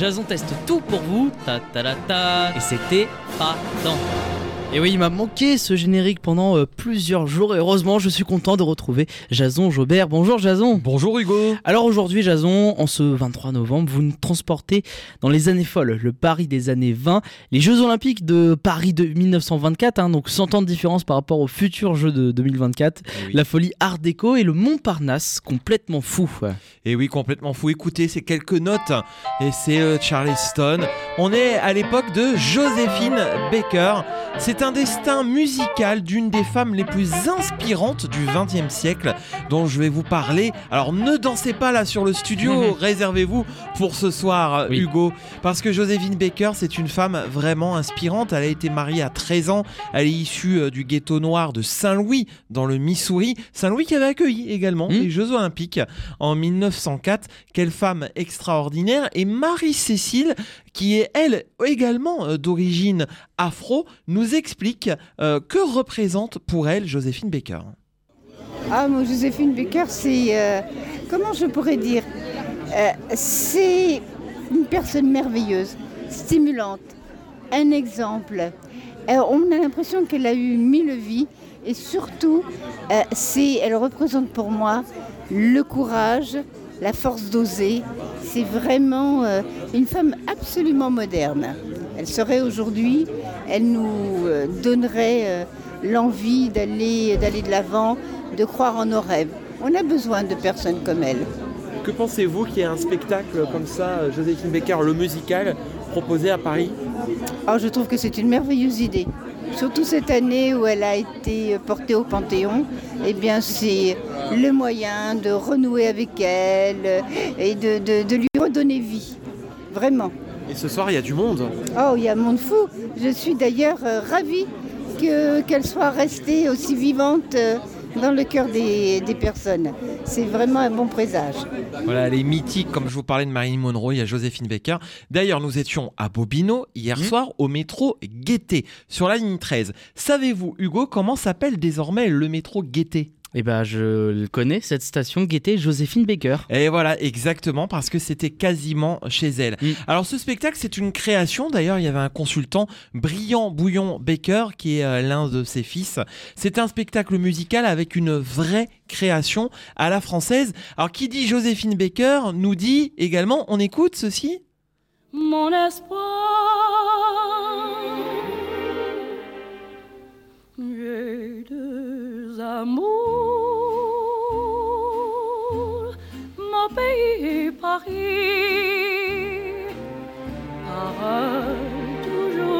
Jason teste tout pour vous, ta ta ta ta, et c'était pas tant. Et oui, il m'a manqué ce générique pendant euh, plusieurs jours et heureusement, je suis content de retrouver Jason Jobert. Bonjour Jason. Bonjour Hugo. Alors aujourd'hui, Jason, en ce 23 novembre, vous nous transportez dans les années folles, le Paris des années 20, les Jeux Olympiques de Paris de 1924, hein, donc 100 ans de différence par rapport aux futurs Jeux de 2024, Oui. la folie Art déco et le Montparnasse, complètement fou. Et oui, complètement fou. Écoutez, ces quelques notes, et c'est euh, Charleston. On est à l'époque de Joséphine Baker. C'est un destin musical d'une des femmes les plus inspirantes du XXe siècle dont je vais vous parler. Alors ne dansez pas là sur le studio, réservez-vous pour ce soir, Oui. Hugo. Parce que Joséphine Baker, c'est une femme vraiment inspirante. Elle a été mariée à 13 ans. Elle est issue euh, du ghetto noir de Saint-Louis, dans le Missouri. Saint-Louis qui avait accueilli également Mm. les Jeux Olympiques en 1904. Quelle femme extraordinaire. Et Marie-Cécile, qui est elle également euh, d'origine afro, nous explique euh, que représente pour elle Joséphine Baker. Ah, moi, Joséphine Baker, c'est. euh, comment je pourrais dire C'est une personne merveilleuse, stimulante, un exemple. On a l'impression qu'elle a eu mille vies et surtout, elle représente pour moi le courage, la force d'oser. C'est vraiment euh, une femme absolument moderne. Elle serait aujourd'hui, elle nous euh, donnerait euh, l'envie d'aller, d'aller de l'avant, de croire en nos rêves. On a besoin de personnes comme elle. Que pensez-vous qu'il y ait un spectacle comme ça, Joséphine Baker, le musical, proposé à Paris Alors je trouve que c'est une merveilleuse idée. Surtout cette année où elle a été portée au Panthéon, eh bien c'est le moyen de renouer avec elle et de, de- de lui redonner vie. Vraiment. Et ce soir, il y a du monde. Oh, il y a un monde fou. Je suis d'ailleurs euh, ravie que- qu'elle soit restée aussi vivante euh, dans le cœur des, des personnes. C'est vraiment un bon présage. Voilà, elle est mythique, comme je vous parlais de Marilyn Monroe, il y a Joséphine Baker. D'ailleurs, nous étions à Bobino hier soir au métro Gaieté, sur la ligne 13. Savez-vous, Hugo, comment s'appelle désormais le métro Gaieté Et bah je le connais, cette station guettait Joséphine Baker. Et voilà, exactement, parce que c'était quasiment chez elle. Mm. Alors ce spectacle, c'est une création. D'ailleurs, il y avait un consultant, Brillant Bouillon Baker, qui est euh, l'un de ses fils. C'est un spectacle musical avec une vraie création à la française. Alors qui dit Joséphine Baker nous dit également, on écoute ceci mon espoir. Amours, mon pays et Paris, pareil toujours,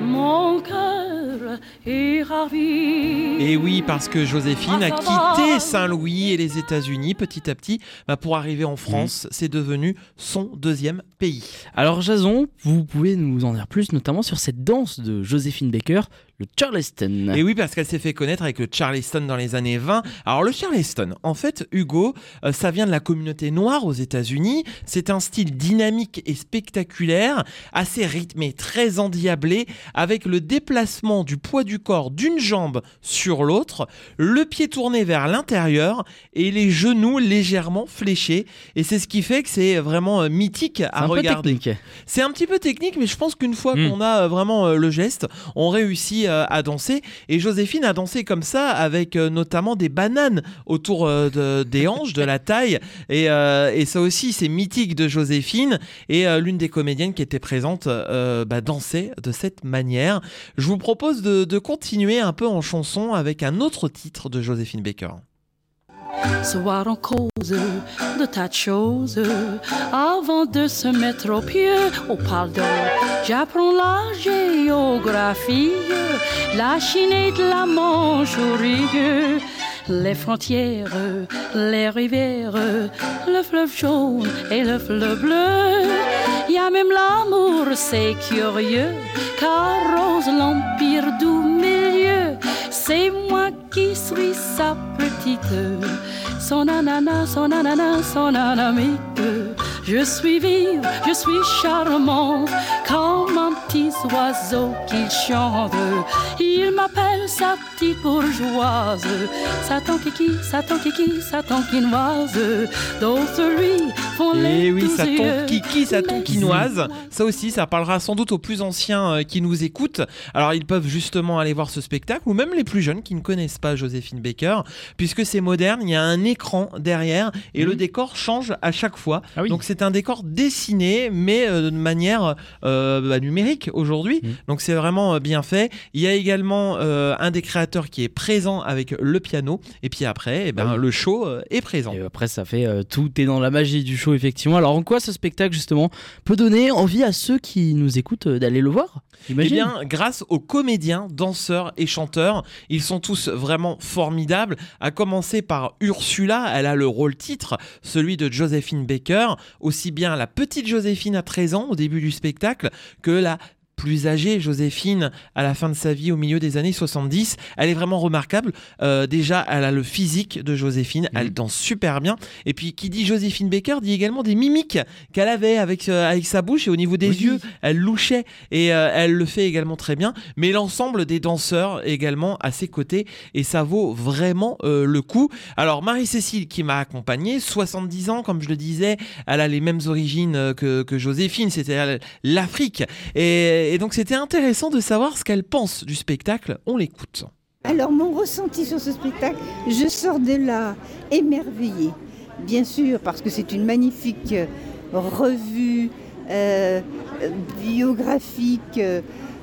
mon cœur est ravi. Et oui, parce que Joséphine a quitté Saint-Louis et les États-Unis petit à petit bah, pour arriver en France. C'est devenu son deuxième pays. Alors Jason, vous pouvez nous en dire plus, notamment sur cette danse de Joséphine Baker, le Charleston. Et oui, parce qu'elle s'est fait connaître avec le Charleston dans les années 20. Alors le Charleston, en fait, Hugo, euh, ça vient de la communauté noire aux États-Unis. C'est un style dynamique et spectaculaire, assez rythmé, très endiablé, avec le déplacement du poids du corps d'une jambe sur l'autre, le pied tourné vers l'intérieur et les genoux légèrement fléchés. Et c'est ce qui fait que c'est vraiment euh, mythique à regarder. technique. C'est un petit peu technique, mais je pense qu'une fois Mm. qu'on a euh, vraiment le geste, on réussit euh, à danser. Et Joséphine a dansé comme ça, avec euh, notamment des bananes autour euh, de- des hanches, de la taille. Et, et ça aussi, c'est mythique de Joséphine. Et l'une des comédiennes qui était présente bah, dansait de cette manière. Je vous propose de, de continuer un peu en chanson avec un autre titre de Joséphine Baker. Ce soir on cause de tas de choses avant de se mettre au pied au pardon. J'apprends la géographie, la Chine et de la Manchourie. les frontières, les rivières, le fleuve jaune et le fleuve bleu. Y a même l'amour, c'est curieux, car rose l'empire du milieu. C'est moi qui suis sa petite, son ananas, son ananas, son anamique. Je suis vive, je suis charmante, comme un petit oiseau qui chante. Il m'appelle sa petite bourgeoise, Satan kiki, Satan kiki, Satan quinoise. D'autres lui font les Et Eh oui, yeux. kiki, Mais- quinoise. Ça aussi, ça parlera sans doute aux plus anciens euh, qui nous écoutent. Alors, ils peuvent justement aller voir ce spectacle, ou même les plus jeunes qui ne connaissent pas Joséphine Baker, puisque c'est moderne, il y a un écran derrière et le décor change à chaque fois. Ah oui. Donc, c'est un décor dessiné, mais euh, de manière euh, bah, numérique aujourd'hui. Mhm. Donc, c'est vraiment euh, bien fait. Il y a également un des créateurs qui est présent avec le piano, et puis après, eh ben, Ah oui. le show est présent. Et après, ça fait tout est dans la magie du show, effectivement. Alors, en quoi ce spectacle, justement, peut donner envie à ceux qui nous écoutent d'aller le voir Eh bien, grâce aux comédiens, danseurs et chanteurs, ils sont tous vraiment formidables. À commencer par Ursula, elle a le rôle titre, celui de Joséphine Baker, aussi bien la petite Joséphine à 13 ans au début du spectacle que la plus âgée Joséphine à la fin de sa vie au milieu des années 70. Elle est vraiment remarquable. Euh, déjà, elle a le physique de Joséphine, elle danse super bien. Et puis, qui dit Joséphine Baker dit également des mimiques qu'elle avait avec, euh, avec sa bouche et au niveau des Oui. yeux, elle louchait et euh, elle le fait également très bien. Mais l'ensemble des danseurs également à ses côtés et ça vaut vraiment le coup. Alors, Marie-Cécile qui m'a accompagné, 70 ans, comme je le disais, elle a les mêmes origines que, que Joséphine, c'était l'Afrique. Et, et donc, c'était intéressant de savoir ce qu'elle pense du spectacle. On l'écoute. Alors, mon ressenti sur ce spectacle, je sors de là émerveillée. Bien sûr, parce que c'est une magnifique euh, revue euh, biographique euh,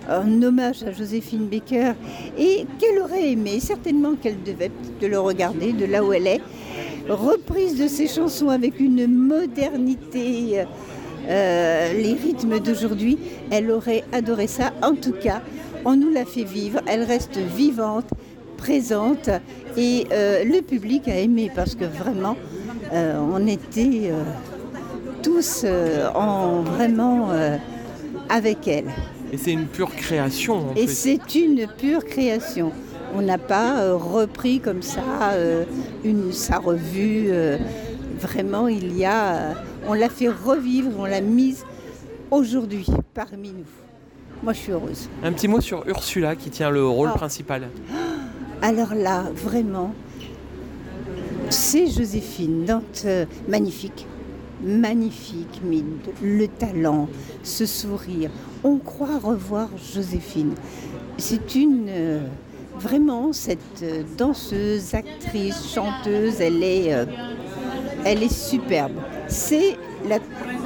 en hommage à Joséphine Baker et qu'elle aurait aimé, certainement qu'elle devait peut-être le regarder de là où elle est. Reprise de ses chansons avec une modernité, euh, les rythmes d'aujourd'hui, elle aurait adoré ça. En tout cas, on nous l'a fait vivre, elle reste vivante, présente et euh, le public a aimé parce que vraiment, euh, on était euh, tous euh, en vraiment euh, avec elle. Et c'est une pure création. Et c'est une pure création. On n'a pas euh, repris comme ça euh, une, sa revue. euh, vraiment, il y a. on l'a fait revivre, on l'a mise aujourd'hui parmi nous. Moi, je suis heureuse. Un petit mot sur Ursula qui tient le rôle Ah. principal. Alors là, vraiment, c'est Joséphine, Dante, euh, magnifique, magnifique, mais le talent, ce sourire. On croit revoir Joséphine. C'est une, euh, vraiment, cette euh, danseuse, actrice, chanteuse, elle est, euh, elle est superbe. C'est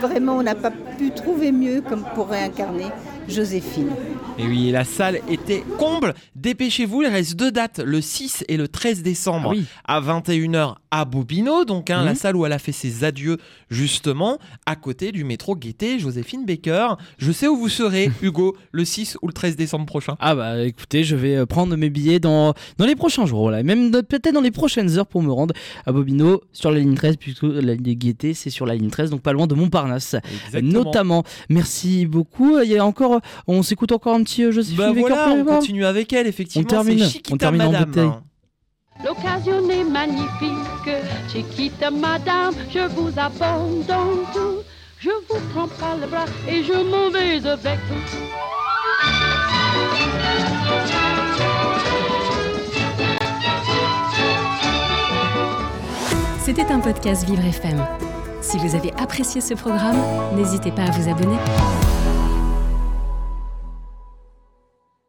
vraiment, on n'a pas pu trouver mieux comme pour réincarner Joséphine. Et oui, la salle était comble. Dépêchez-vous, il reste deux dates, le 6 et le 13 décembre Ah oui. à 21h à Bobino, donc hein, Mhm. la salle où elle a fait ses adieux justement, à côté du métro Gaîté, Joséphine Baker. Je sais où vous serez, Hugo, le 6 ou le 13 décembre prochain. Ah bah écoutez, je vais euh, prendre mes billets dans, dans les prochains jours, voilà. même peut-être dans les prochaines heures pour me rendre à Bobino sur la ligne 13, plutôt la ligne Gaieté, c'est sur la ligne 13, donc pas loin de Montparnasse. Notamment. Merci beaucoup. Il y a encore, on s'écoute encore un petit euh, Joséphine Bah Baker voilà, on voir continue avec elle, effectivement. On termine, c'est on Chiquita termine en Madame. bouteille. L'occasion est magnifique, Chiquita madame, je vous abandonne tout. Je vous prends par le bras et je m'en vais avec vous. C'était un podcast Vivre FM. Si vous avez apprécié ce programme, n'hésitez pas à vous abonner.